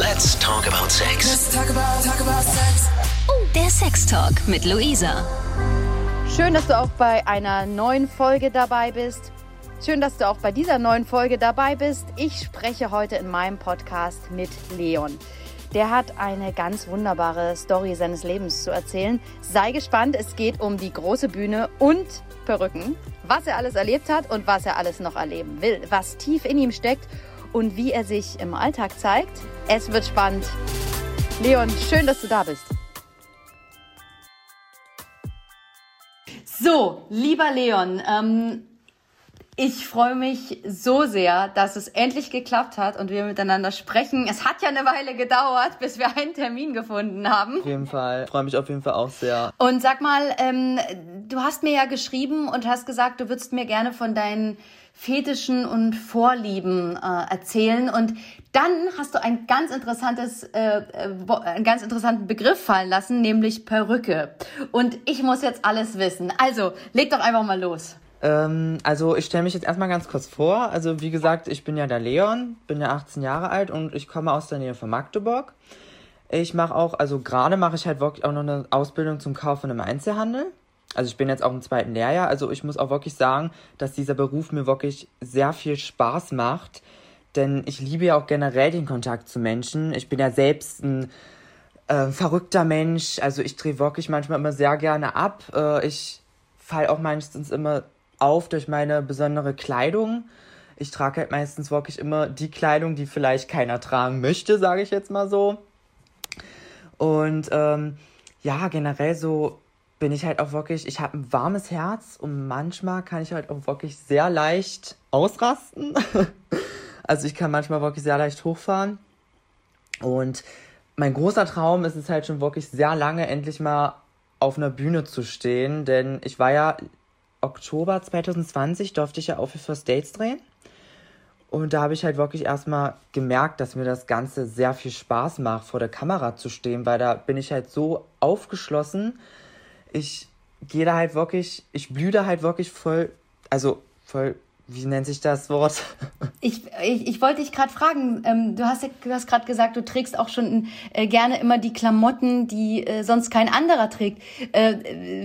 Let's talk about sex. Let's talk about, talk about sex. Oh, der Sextalk mit Luisa. Schön, dass du auch bei einer neuen Folge dabei bist. Schön, dass du auch bei dieser neuen Folge dabei bist. Ich spreche heute in meinem Podcast mit Leon. Der hat eine ganz wunderbare Story seines Lebens zu erzählen. Sei gespannt, es geht um die große Bühne und Perücken, was er alles erlebt hat und was er alles noch erleben will, was tief in ihm steckt und wie er sich im Alltag zeigt. Es wird spannend. Leon, schön, dass du da bist. So, lieber Leon, ähm, ich freue mich so sehr, dass es endlich geklappt hat und wir miteinander sprechen. Es hat ja eine Weile gedauert, bis wir einen Termin gefunden haben. Auf jeden Fall. Ich freue mich auf jeden Fall auch sehr. Und sag mal, ähm, du hast mir ja geschrieben und hast gesagt, du würdest mir gerne von deinen Fetischen und Vorlieben äh, erzählen. Und dann hast du ein ganz interessantes, äh, äh, einen ganz interessanten Begriff fallen lassen, nämlich Perücke. Und ich muss jetzt alles wissen. Also, leg doch einfach mal los. Ähm, also ich stelle mich jetzt erstmal ganz kurz vor. Also wie gesagt, ich bin ja der Leon, bin ja 18 Jahre alt und ich komme aus der Nähe von Magdeburg. Ich mache auch, also gerade mache ich halt wirklich auch noch eine Ausbildung zum Kauf von einem Einzelhandel. Also ich bin jetzt auch im zweiten Lehrjahr. Also ich muss auch wirklich sagen, dass dieser Beruf mir wirklich sehr viel Spaß macht. Denn ich liebe ja auch generell den Kontakt zu Menschen. Ich bin ja selbst ein äh, verrückter Mensch. Also ich drehe wirklich manchmal immer sehr gerne ab. Äh, ich falle auch meistens immer auf durch meine besondere Kleidung. Ich trage halt meistens wirklich immer die Kleidung, die vielleicht keiner tragen möchte, sage ich jetzt mal so. Und ähm, ja, generell so bin ich halt auch wirklich, ich habe ein warmes Herz und manchmal kann ich halt auch wirklich sehr leicht ausrasten. also ich kann manchmal wirklich sehr leicht hochfahren. Und mein großer Traum ist es halt schon wirklich sehr lange endlich mal auf einer Bühne zu stehen, denn ich war ja Oktober 2020 durfte ich ja auch für First Dates drehen. Und da habe ich halt wirklich erstmal gemerkt, dass mir das Ganze sehr viel Spaß macht, vor der Kamera zu stehen, weil da bin ich halt so aufgeschlossen. Ich gehe da halt wirklich, ich blühe da halt wirklich voll, also voll wie nennt sich das Wort? Ich, ich, ich wollte dich gerade fragen, ähm, du hast, du hast gerade gesagt, du trägst auch schon äh, gerne immer die Klamotten, die äh, sonst kein anderer trägt. Äh,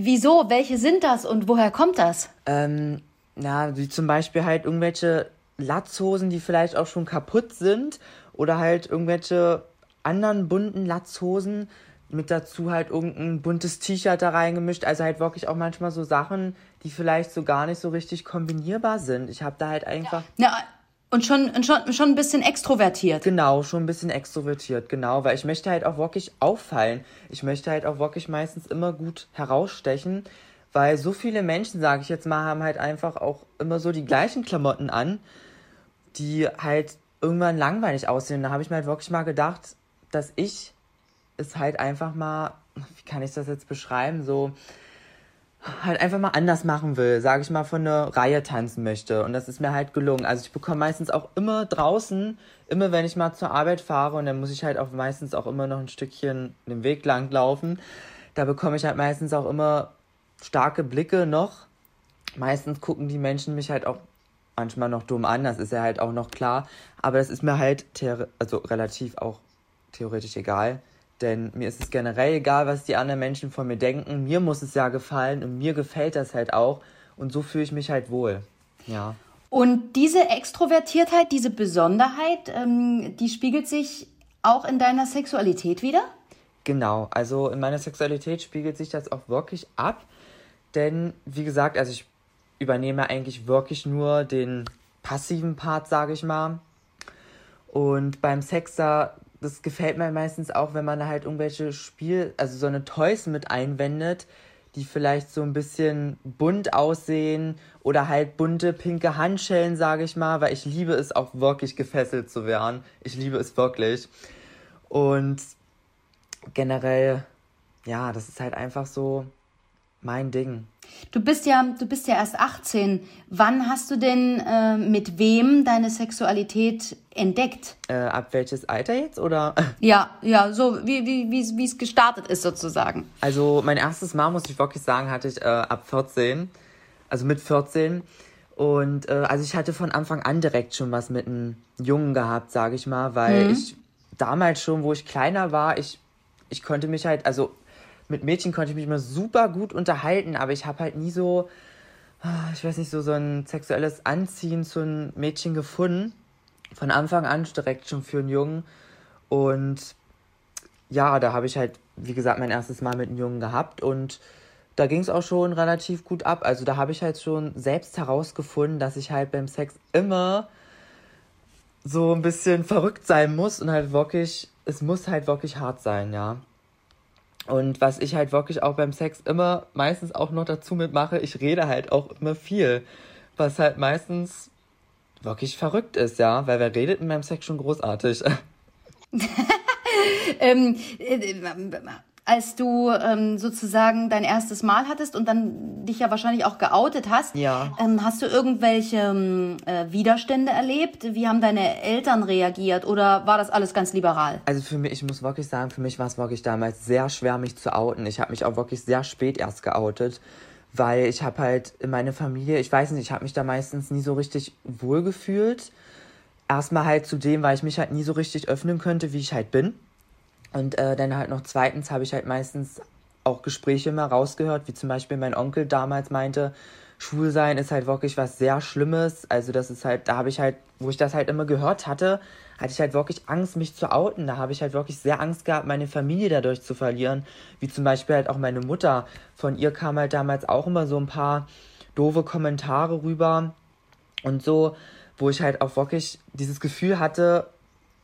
wieso? Welche sind das und woher kommt das? Ähm, na, wie zum Beispiel halt irgendwelche Latzhosen, die vielleicht auch schon kaputt sind oder halt irgendwelche anderen bunten Latzhosen mit dazu halt irgendein buntes T-Shirt da reingemischt. Also halt wirklich auch manchmal so Sachen, die vielleicht so gar nicht so richtig kombinierbar sind. Ich habe da halt einfach. Ja. Und schon, schon, schon ein bisschen extrovertiert. Genau, schon ein bisschen extrovertiert, genau, weil ich möchte halt auch wirklich auffallen. Ich möchte halt auch wirklich meistens immer gut herausstechen, weil so viele Menschen, sage ich jetzt mal, haben halt einfach auch immer so die gleichen Klamotten an, die halt irgendwann langweilig aussehen. Da habe ich mir halt wirklich mal gedacht, dass ich es halt einfach mal, wie kann ich das jetzt beschreiben, so halt einfach mal anders machen will, sage ich mal, von einer Reihe tanzen möchte. Und das ist mir halt gelungen. Also ich bekomme meistens auch immer draußen, immer wenn ich mal zur Arbeit fahre und dann muss ich halt auch meistens auch immer noch ein Stückchen den Weg lang laufen, da bekomme ich halt meistens auch immer starke Blicke noch. Meistens gucken die Menschen mich halt auch manchmal noch dumm an, das ist ja halt auch noch klar. Aber das ist mir halt also relativ auch theoretisch egal. Denn mir ist es generell egal, was die anderen Menschen von mir denken. Mir muss es ja gefallen und mir gefällt das halt auch. Und so fühle ich mich halt wohl. Ja. Und diese Extrovertiertheit, diese Besonderheit, ähm, die spiegelt sich auch in deiner Sexualität wieder? Genau, also in meiner Sexualität spiegelt sich das auch wirklich ab. Denn, wie gesagt, also ich übernehme eigentlich wirklich nur den passiven Part, sage ich mal. Und beim Sex da das gefällt mir meistens auch, wenn man halt irgendwelche Spiel, also so eine Toys mit einwendet, die vielleicht so ein bisschen bunt aussehen oder halt bunte pinke Handschellen, sage ich mal, weil ich liebe es auch wirklich gefesselt zu werden. Ich liebe es wirklich. Und generell, ja, das ist halt einfach so mein Ding. Du bist ja, du bist ja erst 18. Wann hast du denn äh, mit wem deine Sexualität entdeckt? Äh, ab welches Alter jetzt oder? Ja, ja, so wie wie wie es gestartet ist sozusagen. Also mein erstes Mal muss ich wirklich sagen, hatte ich äh, ab 14, also mit 14. Und äh, also ich hatte von Anfang an direkt schon was mit einem Jungen gehabt, sage ich mal, weil mhm. ich damals schon, wo ich kleiner war, ich, ich konnte mich halt, also mit Mädchen konnte ich mich immer super gut unterhalten, aber ich habe halt nie so, ah, ich weiß nicht, so, so ein sexuelles Anziehen zu einem Mädchen gefunden. Von Anfang an direkt schon für einen Jungen. Und ja, da habe ich halt, wie gesagt, mein erstes Mal mit einem Jungen gehabt und da ging es auch schon relativ gut ab. Also da habe ich halt schon selbst herausgefunden, dass ich halt beim Sex immer so ein bisschen verrückt sein muss und halt wirklich, es muss halt wirklich hart sein, ja. Und was ich halt wirklich auch beim Sex immer meistens auch noch dazu mitmache, ich rede halt auch immer viel. Was halt meistens wirklich verrückt ist, ja, weil wer redet in meinem Sex schon großartig. ähm, äh, als du ähm, sozusagen dein erstes Mal hattest und dann dich ja wahrscheinlich auch geoutet hast, Ja. ähm, hast du irgendwelche ähm, äh, Widerstände erlebt? Wie haben deine Eltern reagiert oder war das alles ganz liberal? Also für mich, ich muss wirklich sagen, für mich war es wirklich damals sehr schwer, mich zu outen. Ich habe mich auch wirklich sehr spät erst geoutet, weil ich habe halt in meine Familie, ich weiß nicht, ich habe mich da meistens nie so richtig wohl gefühlt. Erstmal halt zu dem, weil ich mich halt nie so richtig öffnen könnte, wie ich halt bin. Und äh, dann halt noch zweitens habe ich halt meistens auch Gespräche immer rausgehört, wie zum Beispiel mein Onkel damals meinte, Schwulsein ist halt wirklich was sehr Schlimmes. Also das ist halt, da habe ich halt, wo ich das halt immer gehört hatte, hatte ich halt wirklich Angst, mich zu outen. Da habe ich halt wirklich sehr Angst gehabt, meine Familie dadurch zu verlieren. Wie zum Beispiel halt auch meine Mutter. Von ihr kam halt damals auch immer so ein paar doofe Kommentare rüber und so, wo ich halt auch wirklich dieses Gefühl hatte,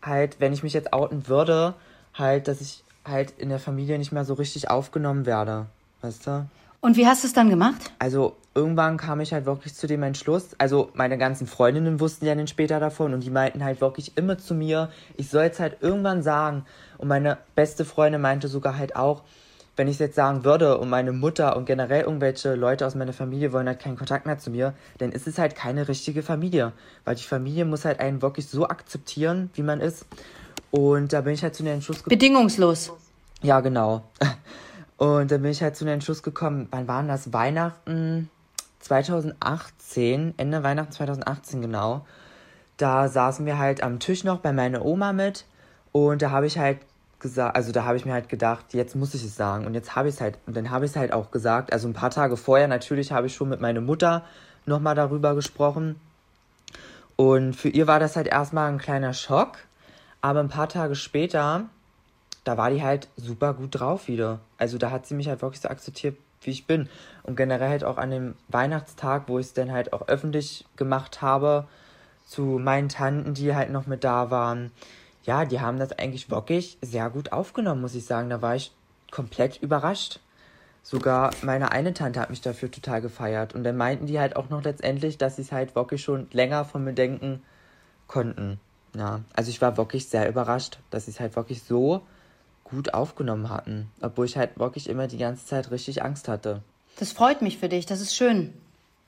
halt, wenn ich mich jetzt outen würde, halt, dass ich halt in der Familie nicht mehr so richtig aufgenommen werde. Weißt du? Und wie hast du es dann gemacht? Also irgendwann kam ich halt wirklich zu dem Entschluss. Also meine ganzen Freundinnen wussten ja dann später davon und die meinten halt wirklich immer zu mir, ich soll es halt irgendwann sagen. Und meine beste Freundin meinte sogar halt auch, wenn ich es jetzt sagen würde und meine Mutter und generell irgendwelche Leute aus meiner Familie wollen halt keinen Kontakt mehr zu mir, dann ist es halt keine richtige Familie. Weil die Familie muss halt einen wirklich so akzeptieren, wie man ist. Und da bin ich halt zu dem Entschluss gekommen. Bedingungslos. Ja, genau. Und dann bin ich halt zu dem Entschluss gekommen, wann waren das? Weihnachten 2018, Ende Weihnachten 2018 genau. Da saßen wir halt am Tisch noch bei meiner Oma mit und da habe ich halt gesagt, also da habe ich mir halt gedacht, jetzt muss ich es sagen und jetzt habe ich es halt und dann habe ich es halt auch gesagt. Also ein paar Tage vorher natürlich habe ich schon mit meiner Mutter nochmal darüber gesprochen und für ihr war das halt erstmal ein kleiner Schock, aber ein paar Tage später da war die halt super gut drauf wieder. Also da hat sie mich halt wirklich so akzeptiert, wie ich bin. Und generell halt auch an dem Weihnachtstag, wo ich es dann halt auch öffentlich gemacht habe, zu meinen Tanten, die halt noch mit da waren. Ja, die haben das eigentlich wirklich sehr gut aufgenommen, muss ich sagen. Da war ich komplett überrascht. Sogar meine eine Tante hat mich dafür total gefeiert. Und dann meinten die halt auch noch letztendlich, dass sie es halt wirklich schon länger von mir denken konnten. Ja, also ich war wirklich sehr überrascht, dass sie es halt wirklich so gut aufgenommen hatten. Obwohl ich halt wirklich immer die ganze Zeit richtig Angst hatte. Das freut mich für dich, das ist schön.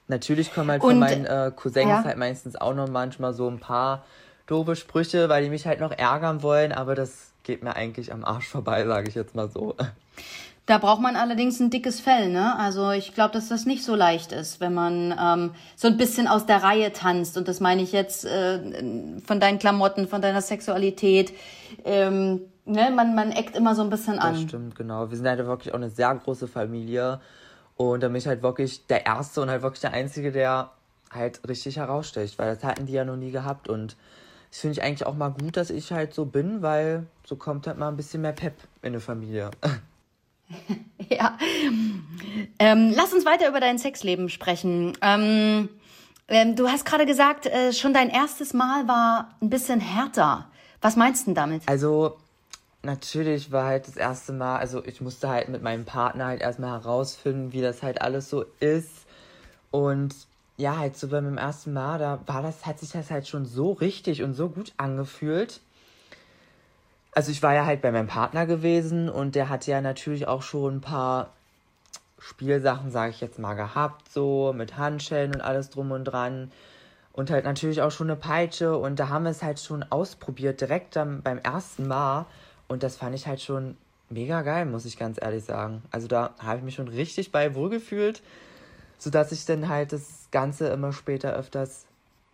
Natürlich kommen halt Und, von meinen äh, Cousins ja. halt meistens auch noch manchmal so ein paar doofe Sprüche, weil die mich halt noch ärgern wollen, aber das geht mir eigentlich am Arsch vorbei, sage ich jetzt mal so. Da braucht man allerdings ein dickes Fell, ne? Also ich glaube, dass das nicht so leicht ist, wenn man ähm, so ein bisschen aus der Reihe tanzt. Und das meine ich jetzt äh, von deinen Klamotten, von deiner Sexualität. Ähm, ne? man, man eckt immer so ein bisschen Das an. stimmt, genau. Wir sind halt wirklich auch eine sehr große Familie. Und da bin ich halt wirklich der Erste und halt wirklich der Einzige, der halt richtig heraussticht, weil das hatten die ja noch nie gehabt. Und das finde ich eigentlich auch mal gut, dass ich halt so bin, weil so kommt halt mal ein bisschen mehr Pep in eine Familie. Ja. Ähm, lass uns weiter über dein Sexleben sprechen. Ähm, ähm, du hast gerade gesagt, äh, schon dein erstes Mal war ein bisschen härter. Was meinst du denn damit? Also, natürlich war halt das erste Mal, also ich musste halt mit meinem Partner halt erstmal herausfinden, wie das halt alles so ist. Und ja, halt so beim ersten Mal, da war das, hat sich das halt schon so richtig und so gut angefühlt. Also ich war ja halt bei meinem Partner gewesen und der hatte ja natürlich auch schon ein paar Spielsachen, sage ich jetzt mal, gehabt, so mit Handschellen und alles drum und dran. Und halt natürlich auch schon eine Peitsche und da haben wir es halt schon ausprobiert, direkt dann beim ersten Mal. Und das fand ich halt schon mega geil, muss ich ganz ehrlich sagen. Also da habe ich mich schon richtig bei wohlgefühlt, sodass ich dann halt das Ganze immer später öfters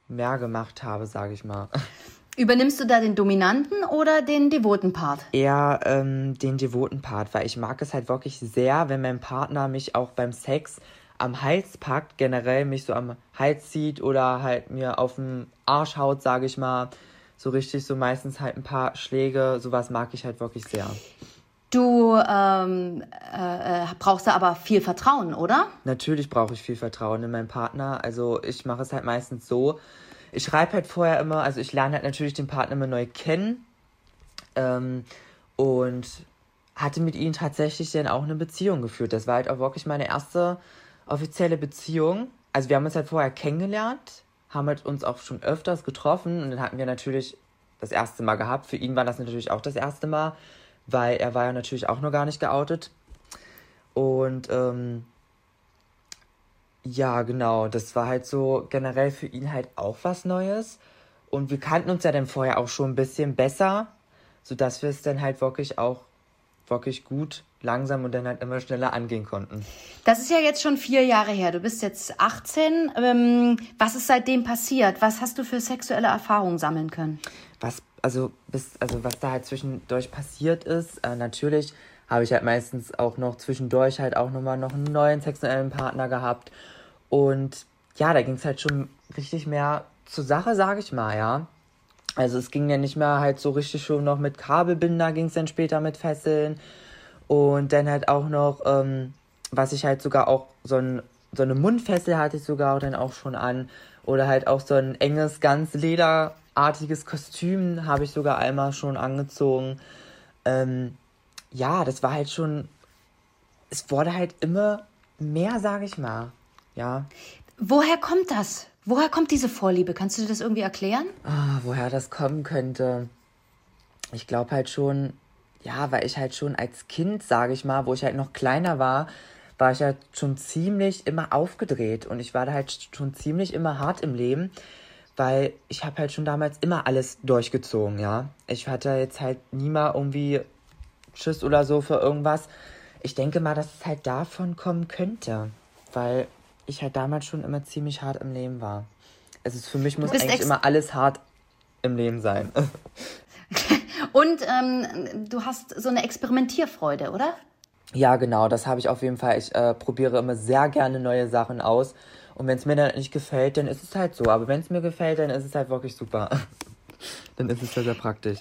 mehr gemacht habe, sage ich mal. Übernimmst du da den dominanten oder den devoten Part? Eher ähm, den devoten Part, weil ich mag es halt wirklich sehr, wenn mein Partner mich auch beim Sex am Hals packt, generell mich so am Hals zieht oder halt mir auf den Arsch haut, sage ich mal. So richtig, so meistens halt ein paar Schläge, sowas mag ich halt wirklich sehr. Du ähm, äh, brauchst da aber viel Vertrauen, oder? Natürlich brauche ich viel Vertrauen in meinen Partner. Also ich mache es halt meistens so. Ich schreibe halt vorher immer, also ich lerne halt natürlich den Partner immer neu kennen. Ähm, und hatte mit ihm tatsächlich dann auch eine Beziehung geführt. Das war halt auch wirklich meine erste offizielle Beziehung. Also wir haben uns halt vorher kennengelernt, haben halt uns auch schon öfters getroffen und dann hatten wir natürlich das erste Mal gehabt. Für ihn war das natürlich auch das erste Mal weil er war ja natürlich auch noch gar nicht geoutet. Und ähm, ja, genau, das war halt so generell für ihn halt auch was Neues. Und wir kannten uns ja dann vorher auch schon ein bisschen besser, sodass wir es dann halt wirklich auch wirklich gut langsam und dann halt immer schneller angehen konnten. Das ist ja jetzt schon vier Jahre her. Du bist jetzt 18. Ähm, was ist seitdem passiert? Was hast du für sexuelle Erfahrungen sammeln können? Was also bis, also was da halt zwischendurch passiert ist, äh, natürlich habe ich halt meistens auch noch zwischendurch halt auch nochmal noch einen neuen sexuellen Partner gehabt. Und ja, da ging es halt schon richtig mehr zur Sache, sage ich mal, ja. Also es ging ja nicht mehr halt so richtig schon noch mit Kabelbinder, ging es dann später mit Fesseln. Und dann halt auch noch, ähm, was ich halt sogar auch, so, ein, so eine Mundfessel hatte ich sogar dann auch schon an. Oder halt auch so ein enges, ganz Leder artiges Kostüm habe ich sogar einmal schon angezogen. Ähm, ja, das war halt schon. Es wurde halt immer mehr, sage ich mal. Ja. Woher kommt das? Woher kommt diese Vorliebe? Kannst du dir das irgendwie erklären? Ah, woher das kommen könnte? Ich glaube halt schon, ja, weil ich halt schon als Kind, sage ich mal, wo ich halt noch kleiner war, war ich halt schon ziemlich immer aufgedreht und ich war da halt schon ziemlich immer hart im Leben weil ich habe halt schon damals immer alles durchgezogen, ja. Ich hatte jetzt halt nie mal irgendwie Schiss oder so für irgendwas. Ich denke mal, dass es halt davon kommen könnte, weil ich halt damals schon immer ziemlich hart im Leben war. Es ist für mich muss eigentlich immer alles hart im Leben sein. Und ähm, du hast so eine Experimentierfreude, oder? Ja, genau, das habe ich auf jeden Fall. Ich äh, probiere immer sehr gerne neue Sachen aus und wenn es mir dann nicht gefällt, dann ist es halt so. Aber wenn es mir gefällt, dann ist es halt wirklich super. dann ist es sehr, sehr praktisch.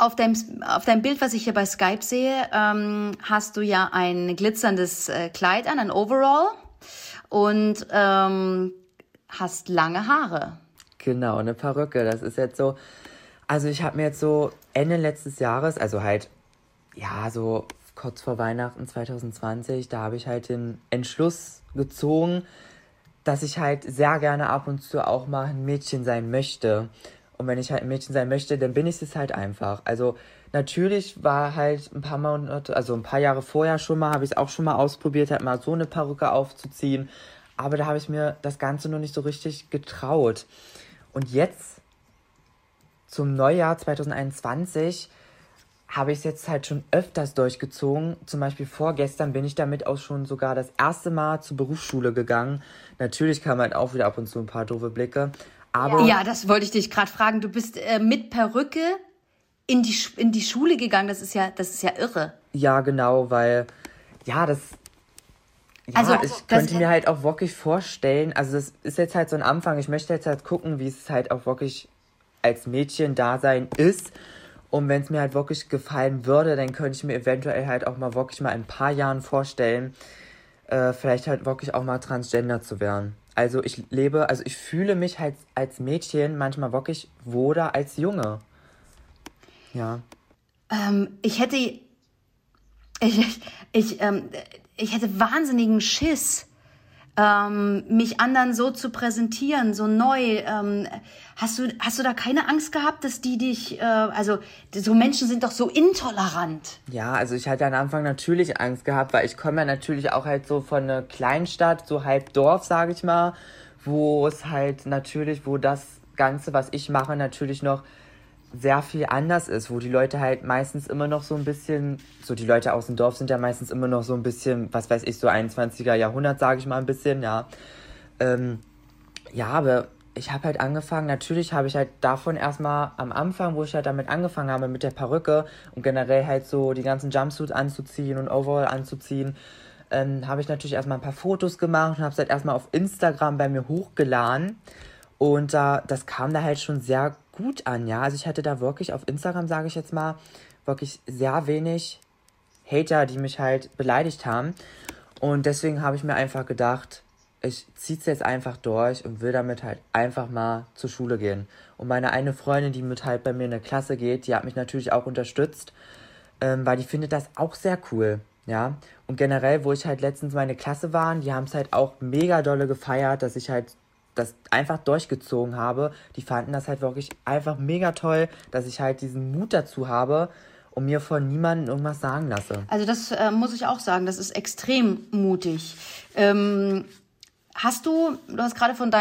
Auf deinem, auf deinem Bild, was ich hier bei Skype sehe, ähm, hast du ja ein glitzerndes äh, Kleid an, ein Overall. Und ähm, hast lange Haare. Genau, eine Perücke. Das ist jetzt so. Also ich habe mir jetzt so Ende letztes Jahres, also halt, ja, so kurz vor Weihnachten 2020, da habe ich halt den Entschluss gezogen, dass ich halt sehr gerne ab und zu auch mal ein Mädchen sein möchte. Und wenn ich halt ein Mädchen sein möchte, dann bin ich es halt einfach. Also natürlich war halt ein paar Monate, also ein paar Jahre vorher schon mal, habe ich es auch schon mal ausprobiert, halt mal so eine Perücke aufzuziehen. Aber da habe ich mir das Ganze noch nicht so richtig getraut. Und jetzt, zum Neujahr 2021, habe ich es jetzt halt schon öfters durchgezogen. Zum Beispiel vorgestern bin ich damit auch schon sogar das erste Mal zur Berufsschule gegangen. Natürlich kam halt auch wieder ab und zu ein paar doofe Blicke. Aber ja, das wollte ich dich gerade fragen. Du bist äh, mit Perücke in die, in die Schule gegangen. Das ist ja, das ist ja irre. Ja, genau, weil ja, das ja, also, ich könnte mir halt auch wirklich vorstellen, also das ist jetzt halt so ein Anfang. Ich möchte jetzt halt gucken, wie es halt auch wirklich als Mädchen-Dasein ist. Und wenn es mir halt wirklich gefallen würde, dann könnte ich mir eventuell halt auch mal wirklich mal in ein paar Jahren vorstellen, äh, vielleicht halt wirklich auch mal Transgender zu werden. Also ich lebe, also ich fühle mich halt als Mädchen manchmal wirklich wohler als Junge. Ja. Ähm, ich hätte, ich, ich, ähm, ich hätte wahnsinnigen Schiss, ähm, mich anderen so zu präsentieren, so neu. Ähm, hast, du, hast du da keine Angst gehabt, dass die dich, äh, also so Menschen sind doch so intolerant. Ja, also ich hatte am Anfang natürlich Angst gehabt, weil ich komme ja natürlich auch halt so von einer Kleinstadt, so halb Dorf, sage ich mal, wo es halt natürlich, wo das Ganze, was ich mache, natürlich noch sehr viel anders ist, wo die Leute halt meistens immer noch so ein bisschen, so die Leute aus dem Dorf sind ja meistens immer noch so ein bisschen, was weiß ich, so 21er Jahrhundert, sage ich mal ein bisschen, ja. Ähm, ja, aber ich habe halt angefangen, natürlich habe ich halt davon erstmal am Anfang, wo ich halt damit angefangen habe, mit der Perücke und generell halt so die ganzen Jumpsuits anzuziehen und Overall anzuziehen, ähm, habe ich natürlich erstmal ein paar Fotos gemacht und habe es halt erstmal auf Instagram bei mir hochgeladen. Und da, das kam da halt schon sehr gut an, ja. Also ich hatte da wirklich auf Instagram, sage ich jetzt mal, wirklich sehr wenig Hater, die mich halt beleidigt haben. Und deswegen habe ich mir einfach gedacht, ich ziehe es jetzt einfach durch und will damit halt einfach mal zur Schule gehen. Und meine eine Freundin, die mit halt bei mir in der Klasse geht, die hat mich natürlich auch unterstützt, ähm, weil die findet das auch sehr cool. Ja, und generell, wo ich halt letztens meine Klasse war, die haben es halt auch mega dolle gefeiert, dass ich halt das einfach durchgezogen habe. Die fanden das halt wirklich einfach mega toll, dass ich halt diesen Mut dazu habe und mir von niemandem irgendwas sagen lasse. Also das äh, muss ich auch sagen, das ist extrem mutig. Ähm, hast du, du hast gerade von,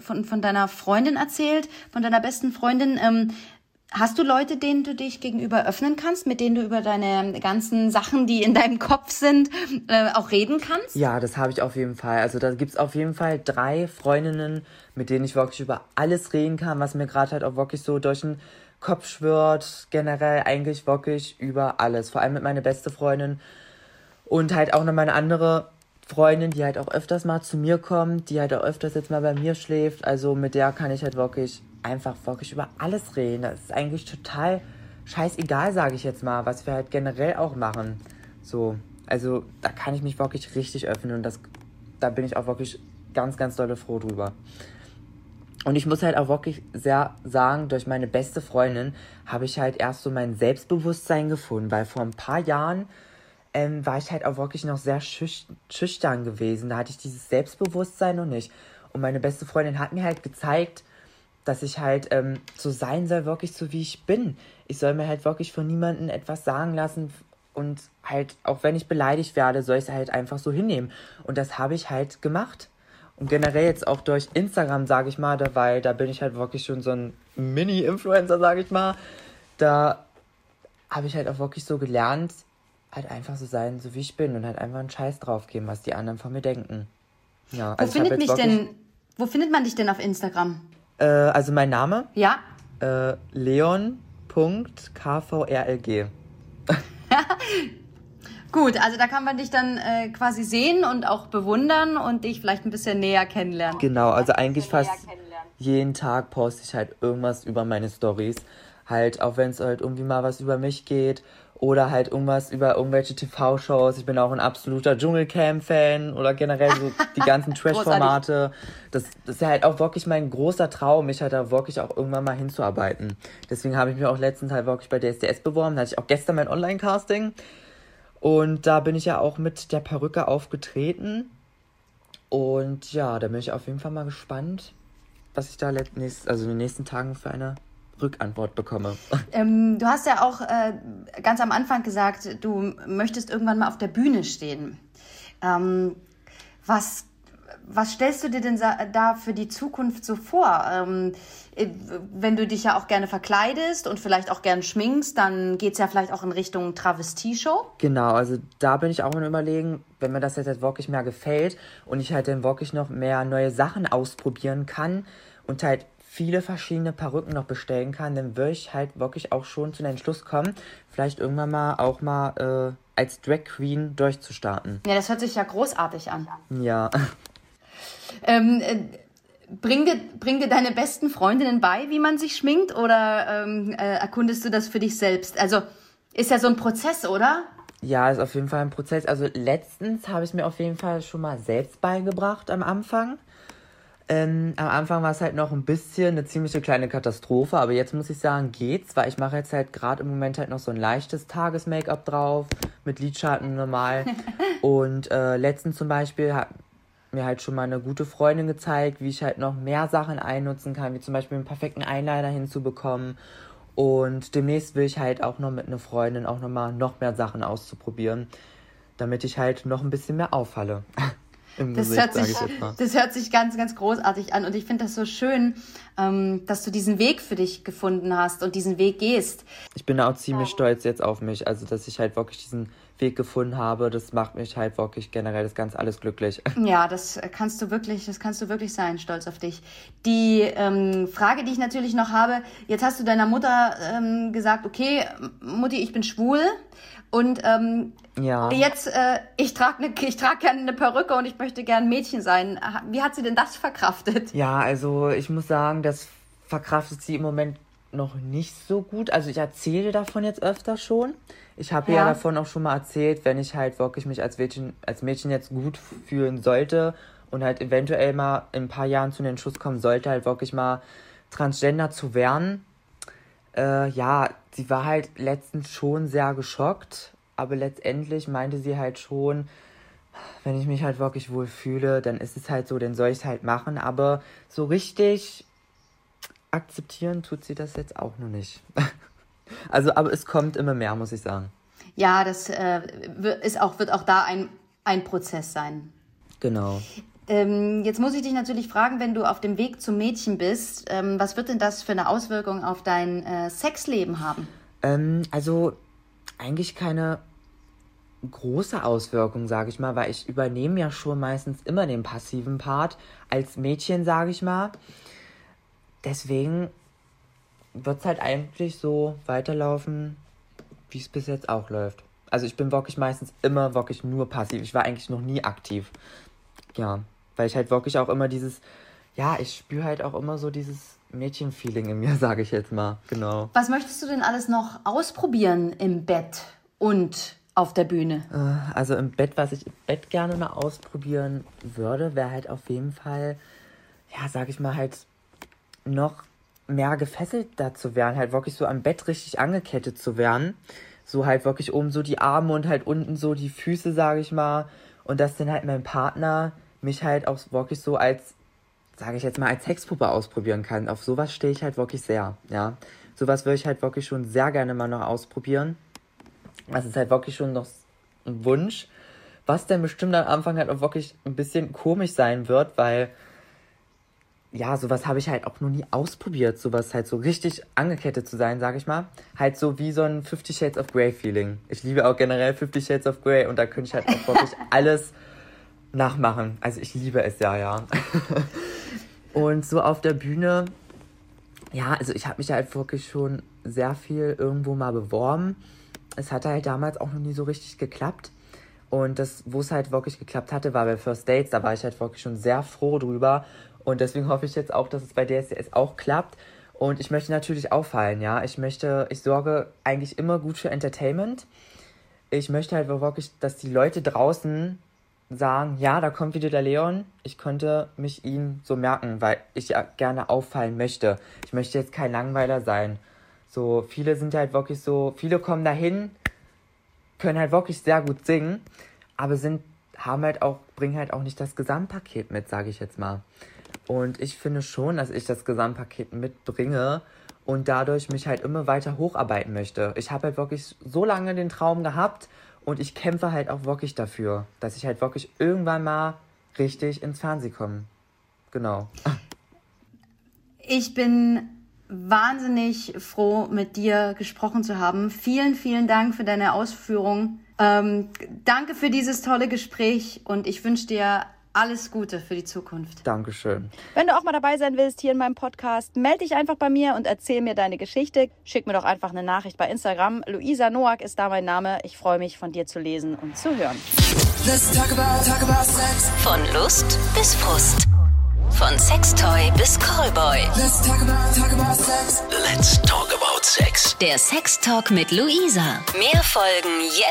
von, von deiner Freundin erzählt, von deiner besten Freundin. Ähm, Hast du Leute, denen du dich gegenüber öffnen kannst, mit denen du über deine ganzen Sachen, die in deinem Kopf sind, äh, auch reden kannst? Ja, das habe ich auf jeden Fall. Also da gibt es auf jeden Fall drei Freundinnen, mit denen ich wirklich über alles reden kann, was mir gerade halt auch wirklich so durch den Kopf schwirrt. Generell eigentlich wirklich über alles. Vor allem mit meiner beste Freundin und halt auch noch meine andere Freundin, die halt auch öfters mal zu mir kommt, die halt auch öfters jetzt mal bei mir schläft. Also mit der kann ich halt wirklich einfach wirklich über alles reden. Das ist eigentlich total scheißegal, sage ich jetzt mal, was wir halt generell auch machen. So, also da kann ich mich wirklich richtig öffnen und das, da bin ich auch wirklich ganz, ganz dolle froh drüber. Und ich muss halt auch wirklich sehr sagen, durch meine beste Freundin habe ich halt erst so mein Selbstbewusstsein gefunden, weil vor ein paar Jahren ähm, war ich halt auch wirklich noch sehr schüchtern gewesen. Da hatte ich dieses Selbstbewusstsein noch nicht. Und meine beste Freundin hat mir halt gezeigt, dass ich halt ähm, so sein soll, wirklich so wie ich bin. Ich soll mir halt wirklich von niemandem etwas sagen lassen und halt, auch wenn ich beleidigt werde, soll ich es halt einfach so hinnehmen. Und das habe ich halt gemacht. Und generell jetzt auch durch Instagram, sage ich mal, da, weil da bin ich halt wirklich schon so ein Mini-Influencer, sage ich mal. Da habe ich halt auch wirklich so gelernt, halt einfach so sein, so wie ich bin und halt einfach einen Scheiß drauf geben, was die anderen von mir denken. Ja, wo also findet mich denn, wo findet man dich denn auf Instagram? Äh, also mein Name? Ja. Äh, Leon.kvrlg. Gut, also da kann man dich dann äh, quasi sehen und auch bewundern und dich vielleicht ein bisschen näher kennenlernen. Genau, also eigentlich fast jeden Tag poste ich halt irgendwas über meine Stories. Halt, auch wenn es halt irgendwie mal was über mich geht oder halt irgendwas über irgendwelche TV-Shows. Ich bin auch ein absoluter Dschungelcamp-Fan oder generell so die ganzen Trash-Formate. Das, das ist ja halt auch wirklich mein großer Traum, mich halt da wirklich auch irgendwann mal hinzuarbeiten. Deswegen habe ich mich auch letztens halt wirklich bei DSDS beworben. Da hatte ich auch gestern mein Online-Casting. Und da bin ich ja auch mit der Perücke aufgetreten. Und ja, da bin ich auf jeden Fall mal gespannt, was ich da nächst, also in den nächsten Tagen für eine Rückantwort bekomme. Ähm, du hast ja auch äh, ganz am Anfang gesagt, du möchtest irgendwann mal auf der Bühne stehen. Ähm, was, was stellst du dir denn da für die Zukunft so vor? Ähm, äh, wenn du dich ja auch gerne verkleidest und vielleicht auch gerne schminkst, dann geht es ja vielleicht auch in Richtung Travestie-Show. Genau, also da bin ich auch mal überlegen, wenn mir das jetzt halt wirklich mehr gefällt und ich halt dann wirklich noch mehr neue Sachen ausprobieren kann und halt viele verschiedene Perücken noch bestellen kann, dann würde ich halt wirklich auch schon zu dem Entschluss kommen, vielleicht irgendwann mal auch mal äh, als Drag Queen durchzustarten. Ja, das hört sich ja großartig an. Ja. Ähm, äh, bring, dir, bring dir deine besten Freundinnen bei, wie man sich schminkt, oder ähm, äh, erkundest du das für dich selbst? Also ist ja so ein Prozess, oder? Ja, ist auf jeden Fall ein Prozess. Also letztens habe ich mir auf jeden Fall schon mal selbst beigebracht am Anfang. Ähm, am Anfang war es halt noch ein bisschen eine ziemliche kleine Katastrophe, aber jetzt muss ich sagen, geht's, weil ich mache jetzt halt gerade im Moment halt noch so ein leichtes Tages-Make-up drauf, mit Lidschatten normal. Und äh, letztens zum Beispiel hat mir halt schon mal eine gute Freundin gezeigt, wie ich halt noch mehr Sachen einnutzen kann, wie zum Beispiel einen perfekten Eyeliner hinzubekommen. Und demnächst will ich halt auch noch mit einer Freundin auch noch mal noch mehr Sachen auszuprobieren, damit ich halt noch ein bisschen mehr auffalle. im das Gesicht, hört sich, Das hört sich ganz, ganz großartig an. Und ich finde das so schön, ähm, dass du diesen Weg für dich gefunden hast und diesen Weg gehst. Ich bin auch ziemlich ja. stolz jetzt auf mich. Also, dass ich halt wirklich diesen Weg gefunden habe. Das macht mich halt wirklich generell das ganz alles glücklich. Ja, das kannst du wirklich, das kannst du wirklich sein, stolz auf dich. Die ähm, Frage, die ich natürlich noch habe, jetzt hast du deiner Mutter ähm, gesagt, okay, Mutti, ich bin schwul. Und ähm, Ja. jetzt, äh, ich trage ne, ich trag gerne eine Perücke und ich möchte gern Mädchen sein. Wie hat sie denn das verkraftet? Ja, also ich muss sagen, das verkraftet sie im Moment noch nicht so gut. Also ich erzähle davon jetzt öfter schon. Ich habe ja. Ja. davon auch schon mal erzählt, wenn ich halt wirklich mich als Mädchen, als Mädchen jetzt gut fühlen sollte und halt eventuell mal in ein paar Jahren zu den Schuss kommen sollte, halt wirklich mal Transgender zu werden. Äh, ja, sie war halt letztens schon sehr geschockt, aber letztendlich meinte sie halt schon, wenn ich mich halt wirklich wohl fühle, dann ist es halt so, dann soll ich es halt machen. Aber so richtig akzeptieren tut sie das jetzt auch noch nicht. Also, aber es kommt immer mehr, muss ich sagen. Ja, das äh, ist auch, wird auch da ein, ein Prozess sein. Genau. Ähm, jetzt muss ich dich natürlich fragen, wenn du auf dem Weg zum Mädchen bist, ähm, was wird denn das für eine Auswirkung auf dein äh, Sexleben haben? Ähm, also eigentlich keine große Auswirkung, sage ich mal, weil ich übernehme ja schon meistens immer den passiven Part als Mädchen, sage ich mal. Deswegen wird es halt eigentlich so weiterlaufen, wie es bis jetzt auch läuft. Also ich bin wirklich meistens immer wirklich nur passiv. Ich war eigentlich noch nie aktiv. Ja, weil ich halt wirklich auch immer dieses, ja, ich spüre halt auch immer so dieses Mädchenfeeling in mir, sage ich jetzt mal. Genau. Was möchtest du denn alles noch ausprobieren im Bett und auf der Bühne? Also im Bett, was ich im Bett gerne mal ausprobieren würde, wäre halt auf jeden Fall, ja, sag ich mal, halt noch mehr gefesselt dazu werden, halt wirklich so am Bett richtig angekettet zu werden. So halt wirklich oben so die Arme und halt unten so die Füße, sag ich mal. Und dass dann halt mein Partner mich halt auch wirklich so als, sage ich jetzt mal, als Sexpuppe ausprobieren kann. Auf sowas stehe ich halt wirklich sehr, ja. Sowas würde ich halt wirklich schon sehr gerne mal noch ausprobieren. Das ist halt wirklich schon noch ein Wunsch, was dann bestimmt am Anfang halt auch wirklich ein bisschen komisch sein wird, weil ja, sowas habe ich halt auch noch nie ausprobiert, sowas halt so richtig angekettet zu sein, sag ich mal. Halt so wie so ein Fifty Shades of Grey Feeling. Ich liebe auch generell Fifty Shades of Grey und da könnte ich halt auch wirklich alles nachmachen. Also ich liebe es ja, ja. und so auf der Bühne, ja, also ich habe mich halt wirklich schon sehr viel irgendwo mal beworben. Es hatte halt damals auch noch nie so richtig geklappt. Und das, wo es halt wirklich geklappt hatte, war bei First Dates. Da war ich halt wirklich schon sehr froh drüber. Und deswegen hoffe ich jetzt auch, dass es bei DSDS auch klappt. Und ich möchte natürlich auffallen, ja. Ich möchte, ich sorge eigentlich immer gut für Entertainment. Ich möchte halt wirklich, dass die Leute draußen sagen, ja, da kommt wieder der Leon. Ich konnte mich ihm so merken, weil ich ja gerne auffallen möchte. Ich möchte jetzt kein Langweiler sein. So, viele sind halt wirklich so, viele kommen dahin, können halt wirklich sehr gut singen, aber sind, haben halt auch, bringen halt auch nicht das Gesamtpaket mit, sage ich jetzt mal. Und ich finde schon, dass ich das Gesamtpaket mitbringe und dadurch mich halt immer weiter hocharbeiten möchte. Ich habe halt wirklich so lange den Traum gehabt und ich kämpfe halt auch wirklich dafür, dass ich halt wirklich irgendwann mal richtig ins Fernsehen komme. Genau. Ich bin wahnsinnig froh, mit dir gesprochen zu haben. Vielen, vielen Dank für deine Ausführung. Ähm, danke für dieses tolle Gespräch und ich wünsche dir alles Gute für die Zukunft. Dankeschön. Wenn du auch mal dabei sein willst hier in meinem Podcast, melde dich einfach bei mir und erzähl mir deine Geschichte. Schick mir doch einfach eine Nachricht bei Instagram. Luisa Noack ist da mein Name. Ich freue mich, von dir zu lesen und zu hören. Let's talk about, talk about sex. Von Lust bis Frust. Von Sextoy bis Callboy. Let's talk about, talk about sex. Let's talk about sex. Der Sextalk mit Luisa. Mehr Folgen jetzt